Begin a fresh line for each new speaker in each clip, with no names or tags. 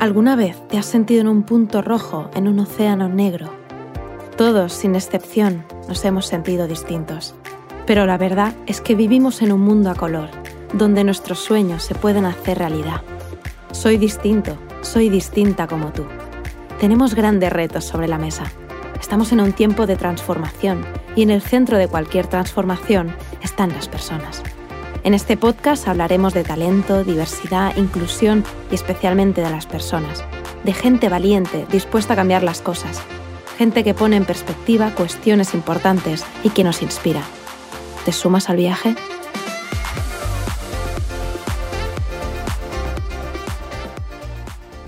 ¿Alguna vez te has sentido en un punto rojo en un océano negro? Todos, sin excepción, nos hemos sentido distintos. Pero la verdad es que vivimos en un mundo a color, donde nuestros sueños se pueden hacer realidad. Soy distinto, soy distinta como tú. Tenemos grandes retos sobre la mesa. Estamos en un tiempo de transformación y en el centro de cualquier transformación están las personas. En este podcast hablaremos de talento, diversidad, inclusión y especialmente de las personas, de gente valiente, dispuesta a cambiar las cosas, gente que pone en perspectiva cuestiones importantes y que nos inspira. ¿Te sumas al viaje?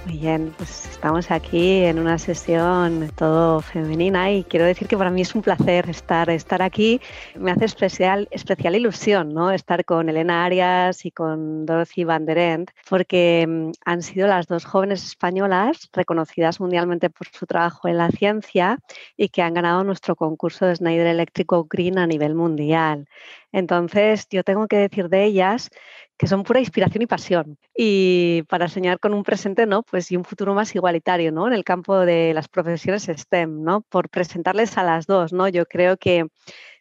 Bien, pues estamos aquí en una sesión todo femenina y quiero decir que para mí es un placer estar, estar aquí. Me hace especial, especial ilusión ¿no? estar con Elena Arias y con Dorothy Van der End, porque mm, han sido las dos jóvenes españolas reconocidas mundialmente por su trabajo en la ciencia y que han ganado nuestro concurso de Snyder Eléctrico Green a nivel mundial. Entonces, yo tengo que decir de ellas que son pura inspiración y pasión. Y para soñar con un presente, ¿no? Pues y un futuro más igualitario, ¿no? En el campo de las profesiones STEM, ¿no? Por presentarles a las dos, ¿no? Yo creo que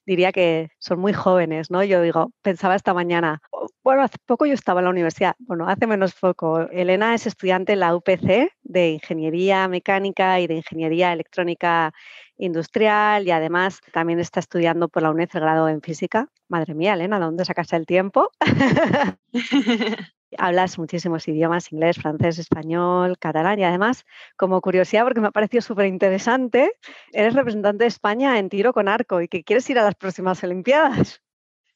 diría que son muy jóvenes, ¿no? Yo digo, pensaba esta mañana, bueno, hace poco yo estaba en la universidad, bueno, hace menos poco. Elena es estudiante en la UPC de Ingeniería Mecánica y de Ingeniería Electrónica Industrial y además también está estudiando por la UNED el grado en Física. Madre mía, Elena, ¿dónde sacas el tiempo? Hablas muchísimos idiomas, inglés, francés, español, catalán y además, como curiosidad, porque me ha parecido súper interesante, eres representante de España en tiro con arco y que quieres ir a las próximas Olimpiadas.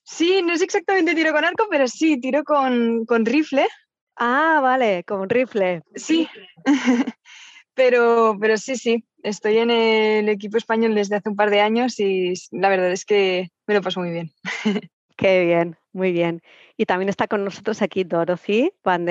Sí, no es exactamente tiro con arco, pero sí, tiro con, con rifle.
Ah, vale, con rifle.
Sí, pero, pero sí, sí, estoy en el equipo español desde hace un par de años y la verdad es que me lo paso muy bien.
Qué bien, muy bien. Y también está con nosotros aquí Dorothy Van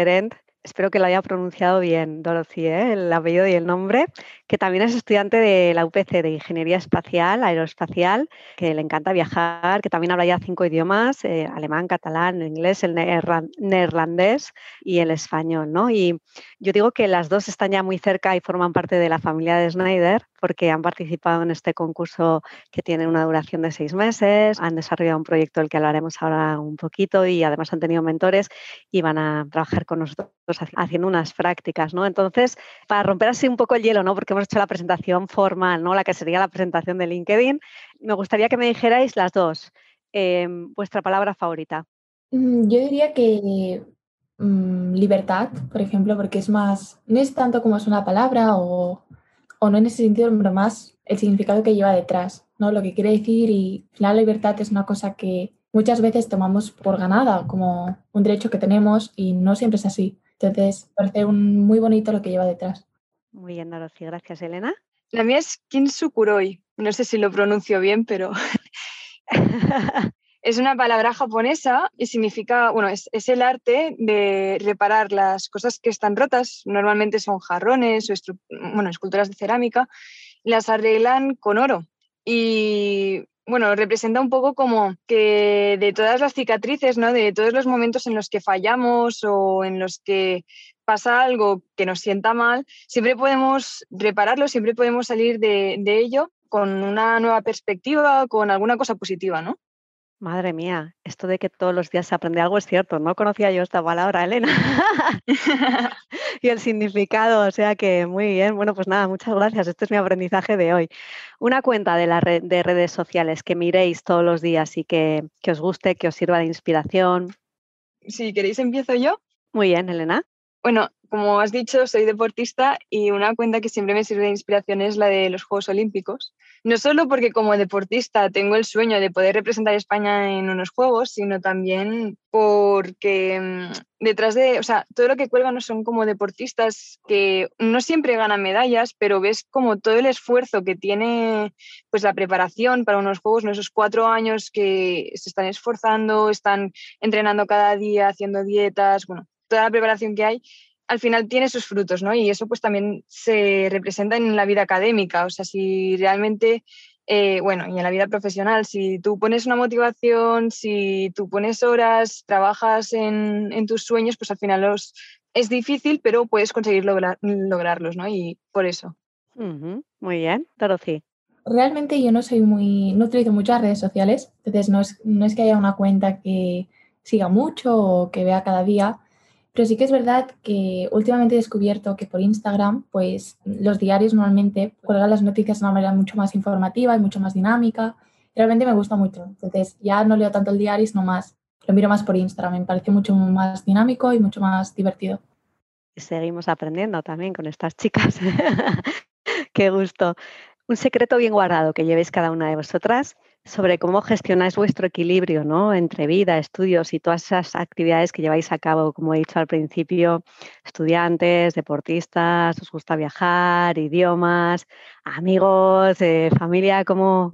espero que lo haya pronunciado bien, Dorothy, ¿eh? el apellido y el nombre, que también es estudiante de la UPC de Ingeniería Espacial, Aeroespacial, que le encanta viajar, que también habla ya cinco idiomas, eh, alemán, catalán, inglés, el neerlandés y el español. ¿no? Y yo digo que las dos están ya muy cerca y forman parte de la familia de Snyder, porque han participado en este concurso que tiene una duración de seis meses, han desarrollado un proyecto del que hablaremos ahora un poquito y además han tenido mentores y van a trabajar con nosotros haciendo unas prácticas, ¿no? Entonces, para romper así un poco el hielo, ¿no? Porque hemos hecho la presentación formal, ¿no? La que sería la presentación de LinkedIn, me gustaría que me dijerais las dos, em, vuestra palabra favorita.
Mm, yo diría que mm, libertad, por ejemplo, porque es más, no es tanto como es una palabra o, o no en ese sentido, pero más el significado que lleva detrás, ¿no? Lo que quiere decir y la libertad es una cosa que muchas veces tomamos por ganada como un derecho que tenemos y no siempre es así. Entonces, parece un, muy bonito lo que lleva detrás.
Muy bien, Dorothy. Gracias, Elena.
La mía es Kinsukuroi. No sé si lo pronuncio bien, pero es una palabra japonesa y significa, bueno, es, el arte de reparar las cosas que están rotas. Normalmente son jarrones o bueno, esculturas de cerámica. Las arreglan con oro. Y bueno, representa un poco como que de todas las cicatrices, ¿no? De todos los momentos en los que fallamos o en los que pasa algo que nos sienta mal, siempre podemos repararlo, siempre podemos salir de, de ello con una nueva perspectiva, con alguna cosa positiva, ¿no?
Madre mía, esto de que todos los días se aprende algo es cierto. No conocía yo esta palabra, Elena. y el significado, o sea que muy bien. Bueno, pues nada, muchas gracias. Este es mi aprendizaje de hoy. Una cuenta de, la red, de redes sociales que miréis todos los días y que, que os guste, que os sirva de inspiración.
Si queréis, empiezo yo.
Muy bien, Elena.
Bueno, como has dicho, soy deportista y una cuenta que siempre me sirve de inspiración es la de los Juegos Olímpicos. No solo porque como deportista tengo el sueño de poder representar a España en unos Juegos, sino también porque mm, detrás de, o sea, todo lo que cuelgan son como deportistas que no siempre ganan medallas, pero ves como todo el esfuerzo que tiene pues la preparación para unos Juegos, ¿no? esos cuatro años que se están esforzando, están entrenando cada día, haciendo dietas, bueno, toda la preparación que hay, al final tiene sus frutos, ¿no? Y eso pues también se representa en la vida académica, o sea, si realmente, eh, bueno, y en la vida profesional, si tú pones una motivación, si tú pones horas, trabajas en, tus sueños, pues al final los es difícil, pero puedes conseguir lograrlos, ¿no? Y por eso.
Muy bien, Dorothy.
Realmente yo no soy muy, no utilizo muchas redes sociales, entonces no es, no es que haya una cuenta que siga mucho o que vea cada día, pero sí que es verdad que últimamente he descubierto que por Instagram, pues los diarios normalmente cuelgan las noticias de una manera mucho más informativa y mucho más dinámica. Realmente me gusta mucho. Entonces ya no leo tanto el diario, sino más, lo miro más por Instagram. Me parece mucho más dinámico y mucho más divertido.
Seguimos aprendiendo también con estas chicas. Qué gusto. Un secreto bien guardado que llevéis cada una de vosotras sobre cómo gestionáis vuestro equilibrio ¿no? entre vida, estudios y todas esas actividades que lleváis a cabo, como he dicho al principio, estudiantes, deportistas, os gusta viajar, idiomas, amigos, eh, familia, ¿cómo?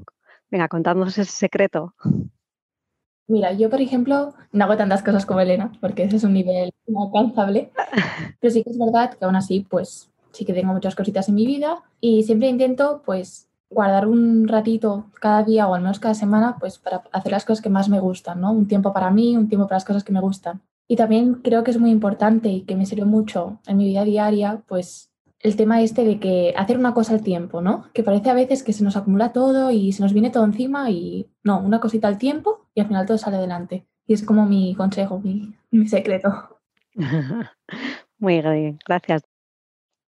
Venga, contadnos ese secreto.
Mira, yo por ejemplo no hago tantas cosas como Elena, porque ese es un nivel inalcanzable, pero sí que es verdad que aún así, pues sí que tengo muchas cositas en mi vida y siempre intento pues guardar un ratito cada día o al menos cada semana pues para hacer las cosas que más me gustan, ¿no? Un tiempo para mí, un tiempo para las cosas que me gustan. Y también creo que es muy importante y que me sirve mucho en mi vida diaria, pues el tema este de que hacer una cosa al tiempo, ¿no? Que parece a veces que se nos acumula todo y se nos viene todo encima y no, una cosita al tiempo y al final todo sale adelante. Y es como mi consejo, mi, mi secreto.
Muy bien, gracias.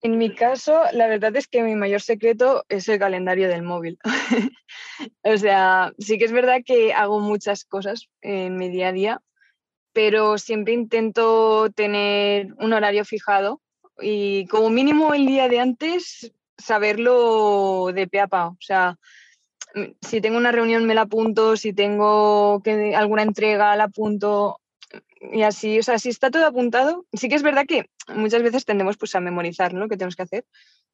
En mi caso, la verdad es que mi mayor secreto es el calendario del móvil. o sea, sí que es verdad que hago muchas cosas en mi día a día, pero siempre intento tener un horario fijado y como mínimo el día de antes saberlo de pe a pa. O sea, si tengo una reunión me la apunto, si tengo que, alguna entrega la apunto, y así, o sea, si está todo apuntado, sí que es verdad que muchas veces tendemos pues a memorizar lo que tenemos que hacer,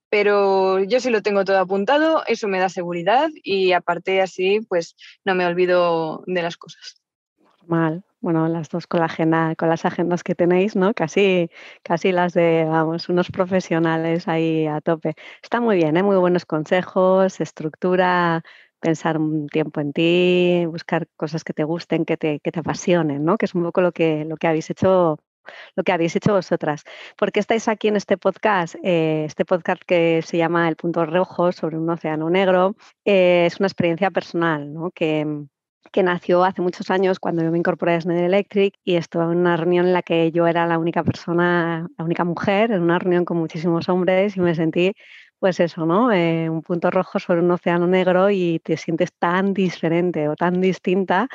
pero yo sí lo tengo todo apuntado, eso me da seguridad y aparte así pues no me olvido de las cosas.
Mal, bueno, las dos con la agenda, con las agendas que tenéis, ¿no? Casi, casi las de, vamos, unos profesionales ahí a tope. Está muy bien, ¿eh? Muy buenos consejos, estructura, pensar un tiempo en ti, buscar cosas que te gusten, que te, que te apasionen, ¿no? Que es un poco lo que, lo que habéis hecho lo que habéis hecho vosotras. ¿Por qué estáis aquí en este podcast? Eh, este podcast que se llama El Punto Rojo sobre un océano negro eh, es una experiencia personal ¿no? que, que, nació hace muchos años cuando yo me incorporé a Schneider Electric y estuve en una reunión en la que yo era la única persona, la única mujer, en una reunión con muchísimos hombres y me sentí pues eso, ¿no? Eh, un punto rojo sobre un océano negro y te sientes tan diferente o tan distinta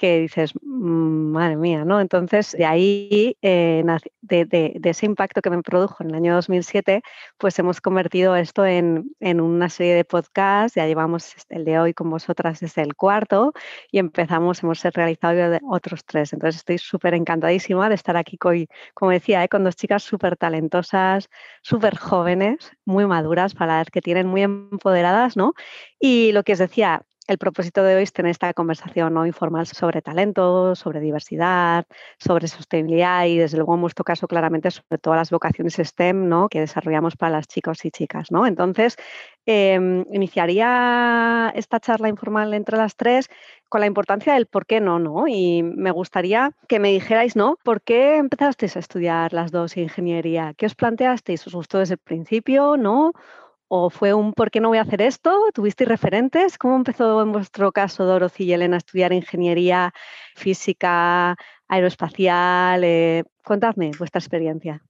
que dices, mm, madre mía, ¿no? Entonces, de ahí, eh, de, ese impacto que me produjo en el año 2007, pues hemos convertido esto en, una serie de podcasts, ya llevamos el de hoy con vosotras desde el cuarto y empezamos, hemos realizado otros tres. Entonces, estoy súper encantadísima de estar aquí hoy, como decía, ¿eh? con dos chicas súper talentosas, súper jóvenes, muy maduras, para las que tienen muy empoderadas, ¿no? Y lo que os decía, el propósito de hoy es tener esta conversación ¿no? informal sobre talento, sobre diversidad, sobre sostenibilidad y desde luego en vuestro caso claramente sobre todas las vocaciones STEM ¿no? que desarrollamos para las chicos y chicas. ¿no? Entonces, em, iniciaría esta charla informal entre las tres con la importancia del por qué no, ¿no? Y me gustaría que me dijerais, ¿no? ¿Por qué empezasteis a estudiar las dos ingeniería? ¿Qué os planteasteis? ¿Os gustó desde el principio, no? ¿O fue un por qué no voy a hacer esto? ¿Tuvisteis referentes? ¿Cómo empezó en vuestro caso Dorothy y Elena a estudiar ingeniería física, aeroespacial? Eh, contadme vuestra experiencia.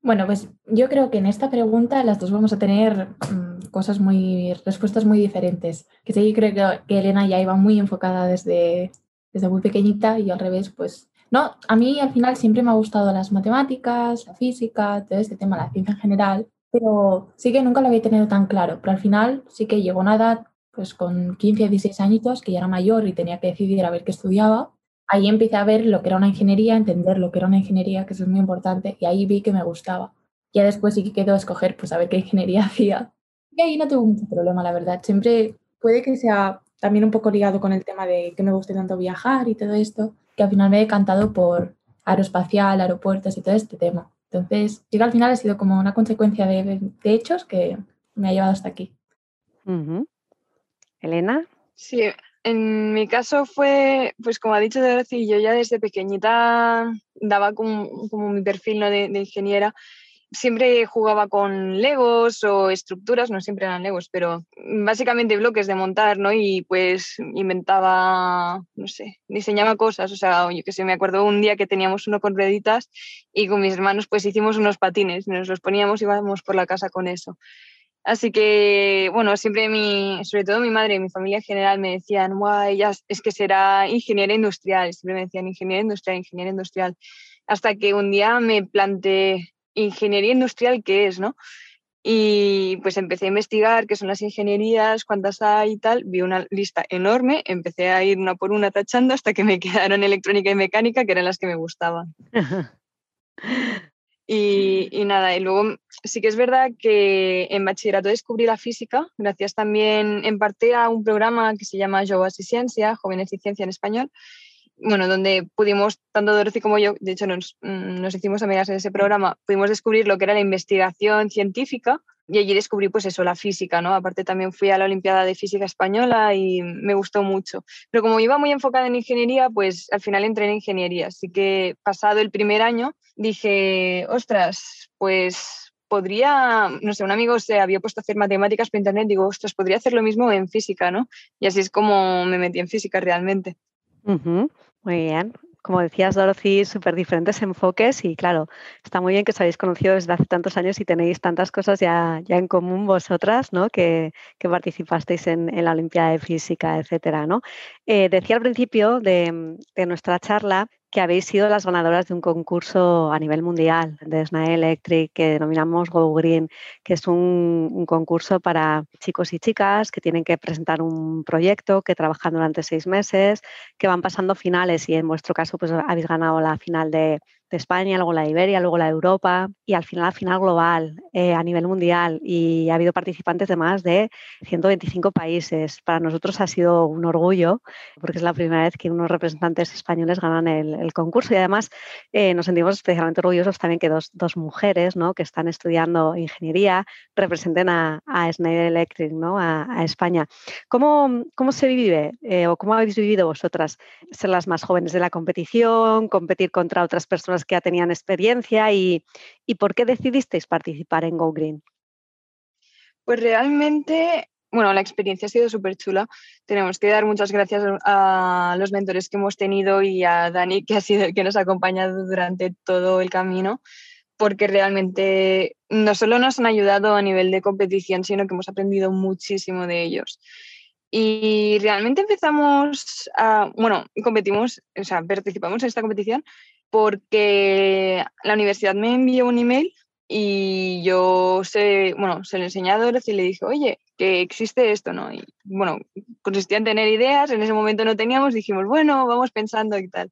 Bueno, pues yo creo que en esta pregunta las dos vamos a tener mm, cosas muy, respuestas muy diferentes. Que sí, creo que Elena ya iba muy enfocada desde, desde muy pequeñita y al revés, pues no, a mí al final siempre me ha gustado las matemáticas, la física, todo este tema, la ciencia en general pero sí que nunca lo había tenido tan claro. Pero al final sí que llegó una edad, pues con 15, 16 añitos, que ya era mayor y tenía que decidir a ver qué estudiaba. Ahí empecé a ver lo que era una ingeniería, entender lo que era una ingeniería, que eso es muy importante, y ahí vi que me gustaba. Ya después sí que quedó escoger, pues a ver qué ingeniería hacía. Y ahí no tuve mucho problema, la verdad. Siempre puede que sea también un poco ligado con el tema de que me guste tanto viajar y todo esto, que al final me he decantado por aeroespacial, aeropuertos y todo este tema. Entonces, yo al final ha sido como una consecuencia de, hechos que me ha llevado hasta aquí.
Elena.
Sí, En mi caso fue, pues como ha dicho Dorothy, yo ya desde pequeñita daba como, como mi perfil ¿no? de, de, ingeniera siempre jugaba con legos o estructuras, no siempre eran legos, pero básicamente bloques de montar, ¿no? Y pues inventaba, no sé, diseñaba cosas, o sea, yo que sé, me acuerdo un día que teníamos uno con rueditas y con mis hermanos pues hicimos unos patines, nos los poníamos y íbamos por la casa con eso. Así que, bueno, siempre mi, sobre todo mi madre y mi familia en general me decían, guay, es que será ingeniera industrial, siempre me decían ingeniera industrial, ingeniera industrial, hasta que un día me planteé, ingeniería industrial qué es, ¿no? Y pues empecé a investigar qué son las ingenierías, cuántas hay y tal. Vi una lista enorme, empecé a ir una por una tachando hasta que me quedaron electrónica y mecánica, que eran las que me gustaban. y, y, nada, y luego sí que es verdad que en bachillerato descubrí la física, gracias también en parte a un programa que se llama Joves y Ciencia, Jóvenes y Ciencia en Español, bueno, donde pudimos, tanto Dorothy como yo, de hecho nos, mm, nos, hicimos amigas en ese programa, pudimos descubrir lo que era la investigación científica y allí descubrí pues eso, la física, ¿no? Aparte también fui a la Olimpiada de Física Española y me gustó mucho. Pero como iba muy enfocada en ingeniería, pues al final entré en ingeniería. Así que pasado el primer año dije, ostras, pues podría, no sé, un amigo se había puesto a hacer matemáticas por internet, digo, ostras, podría hacer lo mismo en física, ¿no? Y así es como me metí en física realmente.
Muy bien. Como decías, Dorothy, súper diferentes enfoques y claro, está muy bien que os habéis conocido desde hace tantos años y tenéis tantas cosas ya, ya en común vosotras, ¿no? Que, que participasteis en, en, la Olimpiada de Física, etcétera, ¿no? Eh, decía al principio de, de nuestra charla que habéis sido las ganadoras de un concurso a nivel mundial de SNAE Electric que denominamos Go Green, que es un, un, concurso para chicos y chicas que tienen que presentar un proyecto, que trabajan durante seis meses, que van pasando finales y en vuestro caso pues habéis ganado la final de, de España, luego la de Iberia, luego la Europa y al final la final global eh, a nivel mundial y ha habido participantes de más de 125 países. Para nosotros ha sido un orgullo porque es la primera vez que unos representantes españoles ganan el, concurso y además eh, nos sentimos especialmente orgullosos también que dos, dos mujeres ¿no? que están estudiando ingeniería representen a, a Schneider Electric, ¿no? a, a España. ¿Cómo, ¿Cómo, se vive eh, o cómo habéis vivido vosotras ser las más jóvenes de la competición, competir contra otras personas que ya tenían experiencia y, y por qué decidisteis participar en Go Green?
Pues realmente, bueno, la experiencia ha sido súper chula. Tenemos que dar muchas gracias a los mentores que hemos tenido y a Dani, que ha sido el que nos ha acompañado durante todo el camino, porque realmente no solo nos han ayudado a nivel de competición, sino que hemos aprendido muchísimo de ellos. Y realmente empezamos a, bueno, competimos, o sea, participamos en esta competición porque la universidad me envió un email y yo se, bueno, se lo enseñé a Dorothy y le dije, oye, que existe esto, ¿no? Y bueno, consistía en tener ideas, en ese momento no teníamos, dijimos, bueno, vamos pensando y tal.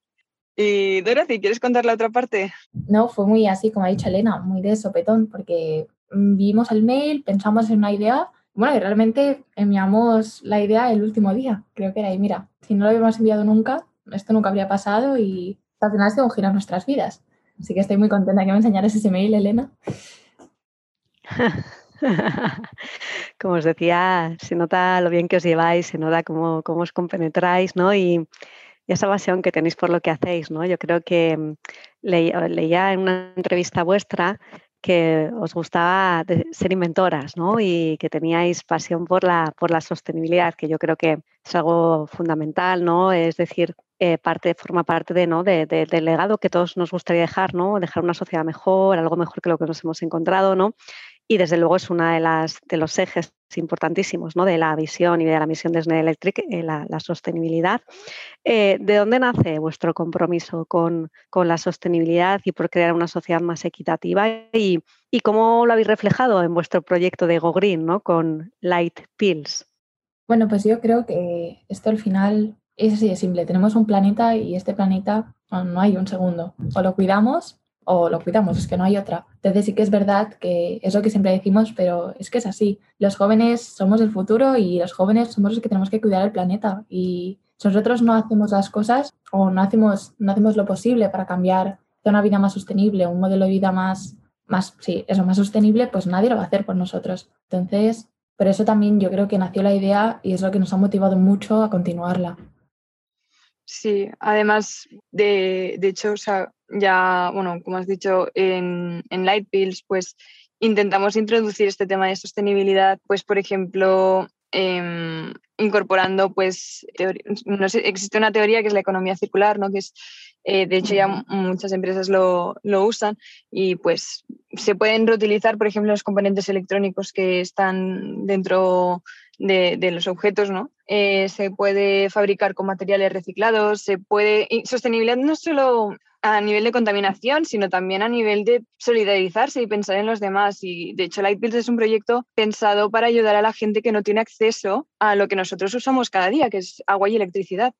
Y Dorothy, ¿quieres contar la otra parte?
No, fue muy así, como ha dicho Elena, muy de sopetón, porque vimos el mail, pensamos en una idea, bueno, y realmente enviamos la idea el último día, creo que era, y mira, si no lo habíamos enviado nunca, esto nunca habría pasado y al final se girar nuestras vidas. Así que estoy muy contenta que me enseñaras ese mail, Elena.
Como os decía, se nota lo bien que os lleváis, se nota cómo, cómo os compenetráis, ¿no? Y, esa pasión que tenéis por lo que hacéis, ¿no? Yo creo que mm, le, leía en una entrevista vuestra que os gustaba ser inventoras ¿no? y que teníais pasión por la, por la sostenibilidad, que yo creo que es algo fundamental, ¿no? Es decir, eh, parte, forma parte de, ¿no? De, de, del legado que todos nos gustaría dejar, ¿no? Dejar una sociedad mejor, algo mejor que lo que nos hemos encontrado, ¿no? Y desde luego es uno de, las, de los ejes importantísimos ¿no? de la visión y de la misión de SNE Electric, eh, la, la, sostenibilidad. Eh, ¿De dónde nace vuestro compromiso con, con, la sostenibilidad y por crear una sociedad más equitativa? Y, y cómo lo habéis reflejado en vuestro proyecto de Go Green ¿no? con Light Pills?
Bueno, pues yo creo que esto al final es así de simple. Tenemos un planeta y este planeta no hay un segundo. O lo cuidamos o lo cuidamos, es que no hay otra. Entonces sí que es verdad que es lo que siempre decimos, pero es que es así. Los jóvenes somos el futuro y los jóvenes somos los que tenemos que cuidar el planeta. Y si nosotros no hacemos las cosas o no hacemos, no hacemos lo posible para cambiar a una vida más sostenible, un modelo de vida más, más, sí, eso, más sostenible, pues nadie lo va a hacer por nosotros. Entonces, Por eso también yo creo que nació la idea y es lo que nos ha motivado mucho a continuarla.
Sí, además de, de hecho, o sea, ya, bueno, como has dicho, en, en Light Pills, pues intentamos introducir este tema de sostenibilidad, pues por ejemplo, em, incorporando, pues, no sé, existe una teoría que es la economía circular, ¿no? Que es, eh, de hecho, ya muchas empresas lo, lo, usan y pues se pueden reutilizar, por ejemplo, los componentes electrónicos que están dentro de, de los objetos, ¿no? Eh, se puede fabricar con materiales reciclados, se puede... Y sostenibilidad no solo a nivel de contaminación, sino también a nivel de solidarizarse y pensar en los demás. Y de hecho, Lightbills es un proyecto pensado para ayudar a la gente que no tiene acceso a lo que nosotros usamos cada día, que es agua y electricidad.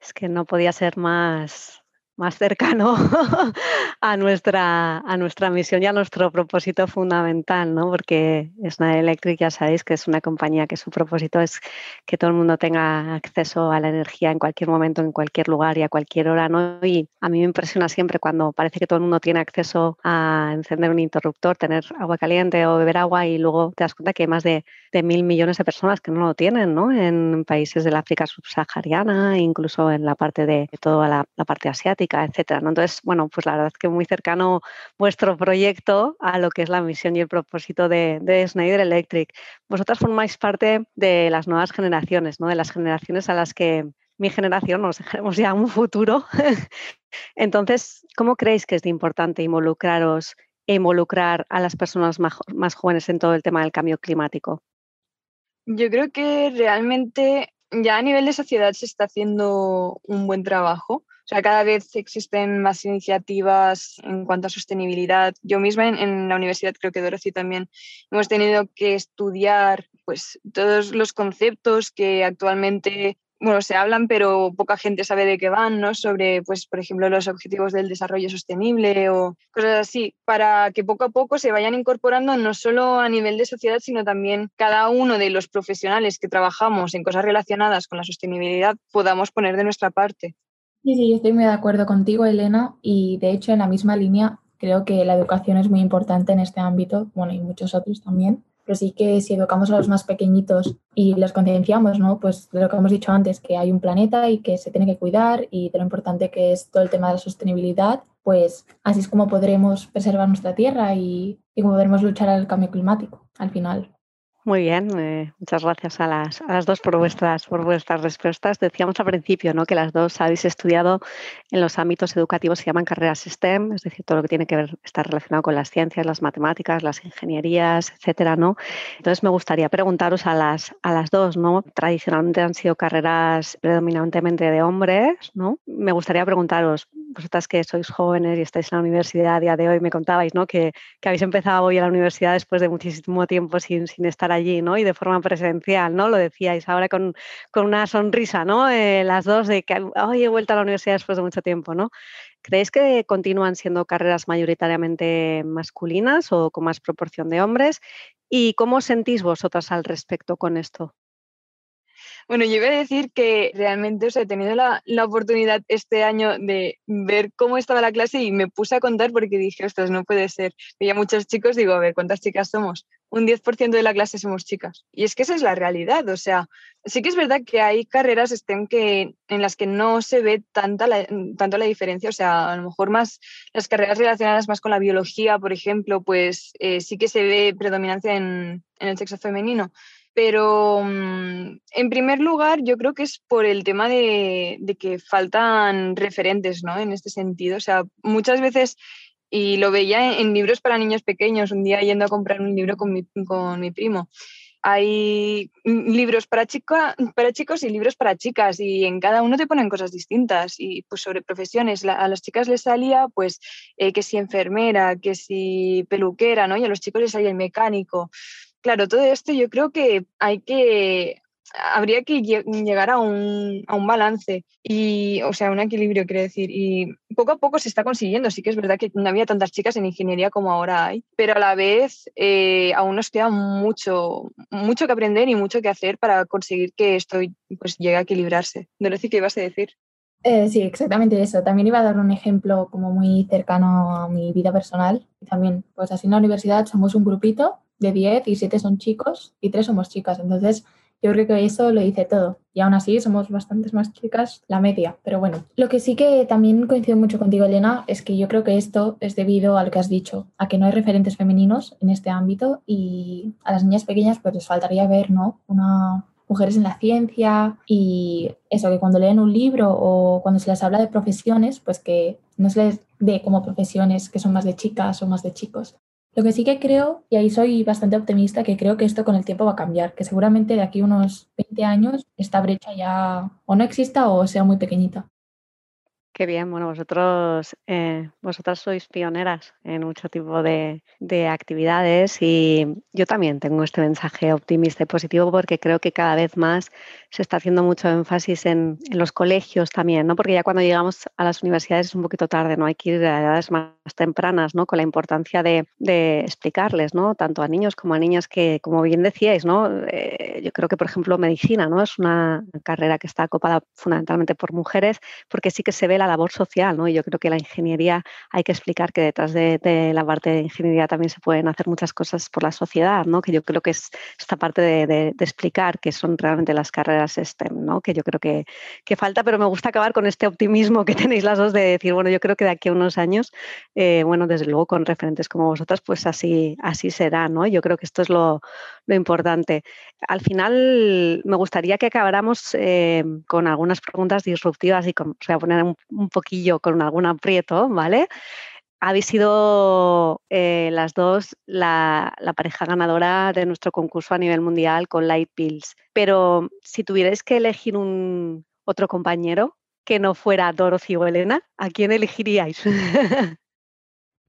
Es que no podía ser más, más cercano a nuestra, a nuestra misión y a nuestro propósito fundamental, ¿no? Porque Schneider Electric ya sabéis que es una compañía que su propósito es que todo el mundo tenga acceso a la energía en cualquier momento, en cualquier lugar y a cualquier hora, ¿no? Y a mí me impresiona siempre cuando parece que todo el mundo tiene acceso a encender un interruptor, tener agua caliente o beber agua y luego te das cuenta que hay más de, de mil millones de personas que no lo tienen, ¿no? En países del África subsahariana, incluso en la parte de toda la parte asiática etcétera. Entonces, bueno, pues la verdad es que muy cercano vuestro proyecto a lo que es la misión y el propósito de, de Schneider Electric. Vosotras formáis parte de las nuevas generaciones, ¿no? De las generaciones a las que mi generación nos dejaremos ya un futuro. Entonces, ¿cómo creéis que es importante involucraros e involucrar a las personas más jóvenes en todo el tema del cambio climático?
Yo creo que realmente ya a nivel de sociedad se está haciendo un buen trabajo. O sea, cada vez existen más iniciativas en cuanto a sostenibilidad. Yo misma en, la universidad, creo que Dorothy también, hemos tenido que estudiar pues, todos los conceptos que actualmente bueno, se hablan, pero poca gente sabe de qué van, ¿no? Sobre, pues, por ejemplo, los objetivos del desarrollo sostenible o cosas así, para que poco a poco se vayan incorporando no solo a nivel de sociedad, sino también cada uno de los profesionales que trabajamos en cosas relacionadas con la sostenibilidad podamos poner de nuestra parte.
Sí, sí, estoy muy de acuerdo contigo, Elena, y de hecho en la misma línea creo que la educación es muy importante en este ámbito, bueno, y muchos otros también, pero sí que si educamos a los más pequeñitos y los concienciamos, ¿no? Pues de lo que hemos dicho antes, que hay un planeta y que se tiene que cuidar y de lo importante que es todo el tema de la sostenibilidad, pues así es como podremos preservar nuestra tierra y, y como podremos luchar al cambio climático al final.
Muy bien, eh, muchas gracias a las, a las dos por vuestras, por vuestras respuestas. Decíamos al principio ¿no? que las dos habéis estudiado en los ámbitos educativos que llaman carreras STEM, es decir, todo lo que tiene que ver, estar relacionado con las ciencias, las matemáticas, las ingenierías, etcétera, ¿no? Entonces me gustaría preguntaros a las, a las dos, ¿no? Tradicionalmente han sido carreras predominantemente de hombres, ¿no? Me gustaría preguntaros, vosotras que sois jóvenes y estáis en la universidad a día de hoy, me contabais, ¿no? Que, que habéis empezado hoy a la universidad después de muchísimo tiempo sin, sin estar allí, ¿no? Y de forma presencial, ¿no? Lo decíais ahora con, con una sonrisa, ¿no? Eh, las dos de que hoy he vuelto a la universidad después de mucho tiempo, ¿no? ¿Creéis que continúan siendo carreras mayoritariamente masculinas o con más proporción de hombres? ¿Y cómo sentís vosotras al respecto con esto?
Bueno, yo iba a decir que realmente o sea, he tenido la, la, oportunidad este año de ver cómo estaba la clase y me puse a contar porque dije, ostras, no puede ser. Veía muchos chicos, digo, a ver, ¿cuántas chicas somos? Un 10% de la clase somos chicas. Y es que esa es la realidad. O sea, sí que es verdad que hay carreras STEM que, en las que no se ve tanta la, tanto la diferencia. O sea, a lo mejor más las carreras relacionadas más con la biología, por ejemplo, pues eh, sí que se ve predominancia en, en el sexo femenino pero mm, en primer lugar yo creo que es por el tema de, que faltan referentes, ¿no? En este sentido, o sea, muchas veces, y lo veía en, libros para niños pequeños, un día yendo a comprar un libro con mi, con mi primo, hay libros para, chica, para chicos y libros para chicas y en cada uno te ponen cosas distintas y pues sobre profesiones a las chicas les salía pues eh, que si enfermera, que si peluquera, ¿no? Y a los chicos les salía el mecánico. Claro, todo esto yo creo que hay que, habría que llegar a un, a un, balance y, o sea, un equilibrio, quiero decir, y poco a poco se está consiguiendo. Sí que es verdad que no había tantas chicas en ingeniería como ahora hay, pero a la vez eh, aún nos queda mucho, mucho que aprender y mucho que hacer para conseguir que esto pues, llegue a equilibrarse. Dorothy, ¿qué ibas a decir?
Eh, sí, exactamente eso. También iba a dar un ejemplo como muy cercano a mi vida personal. También, pues así en la universidad somos un grupito de 10 y 7 son chicos y 3 somos chicas. Entonces, yo creo que eso lo dice todo. Y aún así somos bastantes más chicas, la media. Pero bueno, lo que sí que también coincido mucho contigo, Elena, es que yo creo que esto es debido a lo que has dicho, a que no hay referentes femeninos en este ámbito y a las niñas pequeñas pues les faltaría ver, ¿no? Una mujeres en la ciencia y eso, que cuando leen un libro o cuando se les habla de profesiones, pues que no se les dé como profesiones que son más de chicas o más de chicos, lo que sí que creo, y ahí soy bastante optimista, que creo que esto con el tiempo va a cambiar, que seguramente de aquí a unos 20 años esta brecha ya o no exista o sea muy pequeñita.
Qué bien, bueno, vosotros, eh, vosotras sois pioneras en mucho tipo de, actividades y yo también tengo este mensaje optimista y positivo porque creo que cada vez más se está haciendo mucho énfasis en, los colegios también, ¿no? Porque ya cuando llegamos a las universidades es un poquito tarde, ¿no? Hay que ir a edades más tempranas, ¿no? Con la importancia de, explicarles, ¿no? Tanto a niños como a niñas que, como bien decíais, ¿no? Eh, yo creo que, por ejemplo, medicina, ¿no? Es una carrera que está ocupada fundamentalmente por mujeres porque sí que se ve la labor social, ¿no? Y yo creo que la ingeniería hay que explicar que detrás de, la parte de ingeniería también se pueden hacer muchas cosas por la sociedad, ¿no? Que yo creo que es esta parte de, explicar que son realmente las carreras STEM, ¿no? Que yo creo que, falta, pero me gusta acabar con este optimismo que tenéis las dos de decir, bueno, yo creo que de aquí a unos años, eh, bueno, desde luego con referentes como vosotras, pues así, así será, ¿no? Yo creo que esto es lo, importante. Al final me gustaría que acabáramos eh, con algunas preguntas disruptivas y con, poner un, poquillo con algún aprieto, ¿vale? Habéis sido eh, las dos la, pareja ganadora de nuestro concurso a nivel mundial con Light Pills. Pero si tuvierais que elegir un otro compañero que no fuera Dorothy o Elena, ¿a quién elegiríais?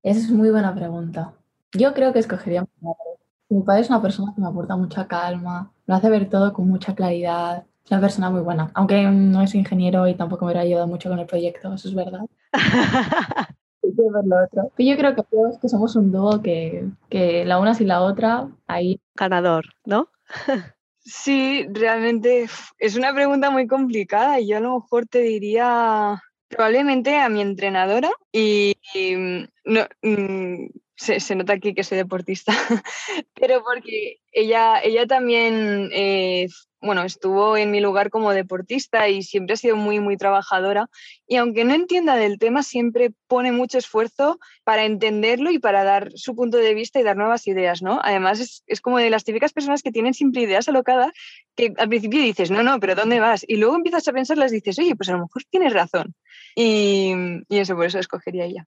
Esa es muy buena pregunta. Yo creo que escogería a padre. Mi padre es una persona que me aporta mucha calma, lo hace ver todo con mucha claridad, es una persona muy buena, aunque no es ingeniero y tampoco me ha ayudado mucho con el proyecto, eso es verdad. lo otro. yo creo que todos que somos un dúo que, que la una sin la otra, ahí.
Ganador, ¿no?
sí, realmente es una pregunta muy complicada y yo a lo mejor te diría probablemente a mi entrenadora y, no, mm, se, nota aquí que soy deportista, pero porque ella, ella también eh, bueno, estuvo en mi lugar como deportista y siempre ha sido muy, muy trabajadora. Y aunque no entienda del tema, siempre pone mucho esfuerzo para entenderlo y para dar su punto de vista y dar nuevas ideas, ¿no? Además, es, como de las típicas personas que tienen siempre ideas alocadas que al principio dices, no, no, pero ¿dónde vas? Y luego empiezas a pensarlas y dices, oye, pues a lo mejor tienes razón. Y, y eso, por eso escogería ella.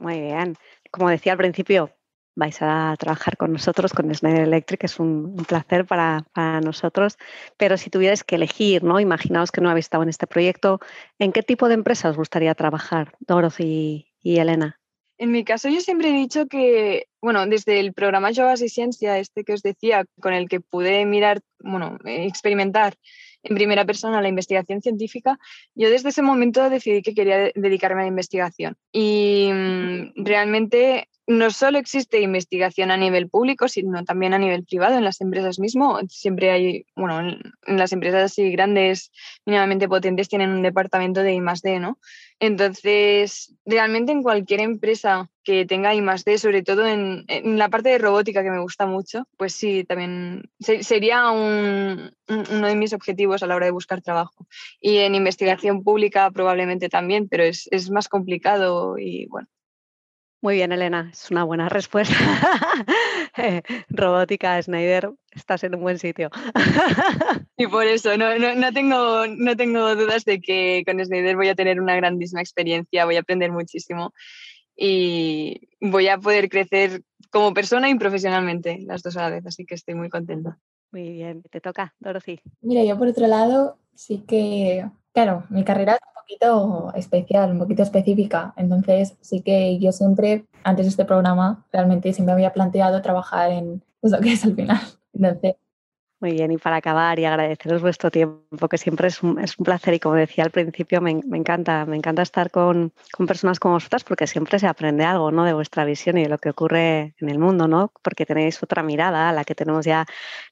Muy bien. Como decía al principio, vais a trabajar con nosotros, con Schneider Electric, es un, placer para, nosotros. Pero si tuvierais que elegir, ¿no? Imaginaos que no habéis estado en este proyecto, ¿en qué tipo de empresa os gustaría trabajar, Dorothy y, Elena?
En mi caso, yo siempre he dicho que, bueno, desde el programa Yogas y Ciencia, este que os decía, con el que pude mirar, bueno, experimentar en primera persona la investigación científica, yo desde ese momento decidí que quería dedicarme a la investigación. Y mm, realmente no solo existe investigación a nivel público, sino también a nivel privado, en las empresas mismo. Siempre hay, bueno, en las empresas así grandes, mínimamente potentes, tienen un departamento de I+.D., ¿no? Entonces, realmente en cualquier empresa que tenga I+.D., sobre todo en, la parte de robótica que me gusta mucho, pues sí, también sería uno de mis objetivos a la hora de buscar trabajo. Y en investigación pública probablemente también, pero es, es más complicado y bueno,
muy bien, Elena, es una buena respuesta. Robótica, Schneider, estás en un buen sitio.
y por eso no, no, tengo, no tengo dudas de que con Schneider voy a tener una grandísima experiencia, voy a aprender muchísimo y voy a poder crecer como persona y profesionalmente, las dos a la vez, así que estoy muy contenta.
Muy bien, te toca, Dorothy.
Mira, yo por otro lado, sí que, claro, mi carrera especial, un poquito específica, entonces sí que yo siempre, antes de este programa, realmente siempre había planteado trabajar en lo que es al final. Entonces,
muy bien, y para acabar y agradeceros vuestro tiempo, que siempre es un, es un placer y como decía al principio, me, me encanta, me encanta estar con, con, personas como vosotras porque siempre se aprende algo ¿no? de vuestra visión y de lo que ocurre en el mundo, ¿no? porque tenéis otra mirada a la que tenemos ya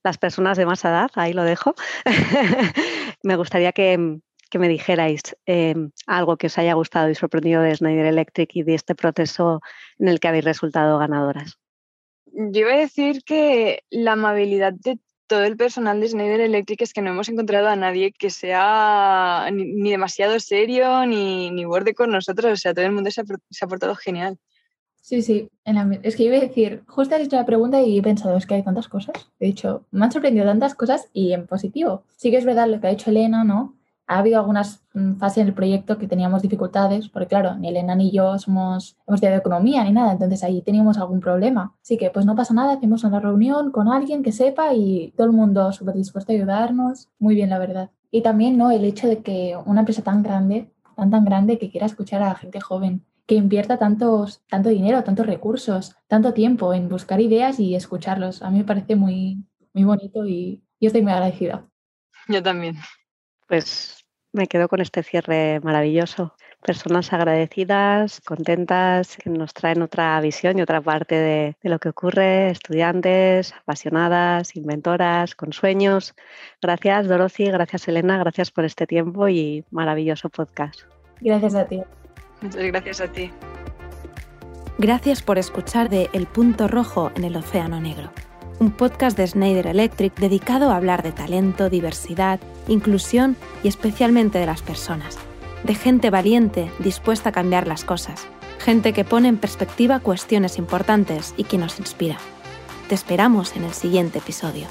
las personas de más edad, ahí lo dejo. me gustaría que, que me dijerais em, algo que os haya gustado y sorprendido de Schneider Electric y de este proceso en el que habéis resultado ganadoras
yo iba a decir que la amabilidad de todo el personal de Schneider Electric es que no hemos encontrado a nadie que sea ni, demasiado serio ni, ni borde con nosotros. O sea, todo el mundo se ha, portado genial.
Sí, sí. es que iba a decir, justo has hecho la pregunta y he pensado, es que hay tantas cosas. He dicho, me han sorprendido tantas cosas y en positivo. Sí que es verdad lo que ha dicho Elena, ¿no? Ha habido algunas mm, fases en el proyecto que teníamos dificultades, porque claro, ni Elena ni yo somos, hemos estudiado economía ni nada, entonces ahí teníamos algún problema. Así que pues no pasa nada, hacemos una reunión con alguien que sepa y todo el mundo súper dispuesto a ayudarnos. Muy bien, la verdad. Y también, ¿no? El hecho de que una empresa tan grande, tan tan grande, que quiera escuchar a la gente joven, que invierta tantos, tanto dinero, tantos recursos, tanto tiempo en buscar ideas y escucharlos. A mí me parece muy, muy bonito y yo estoy muy agradecida.
Yo también.
Pues me quedo con este cierre maravilloso. Personas agradecidas, contentas, que nos traen otra visión y otra parte de, lo que ocurre, estudiantes, apasionadas, inventoras, con sueños. Gracias Dorothy, gracias Elena, gracias por este tiempo y maravilloso podcast.
Gracias a ti.
Muchas gracias a ti.
Gracias por escuchar de El Punto Rojo en el Océano Negro un podcast de Schneider Electric dedicado a hablar de talento, diversidad, inclusión y especialmente de las personas, de gente valiente dispuesta a cambiar las cosas, gente que pone en perspectiva cuestiones importantes y que nos inspira. Te esperamos en el siguiente episodio.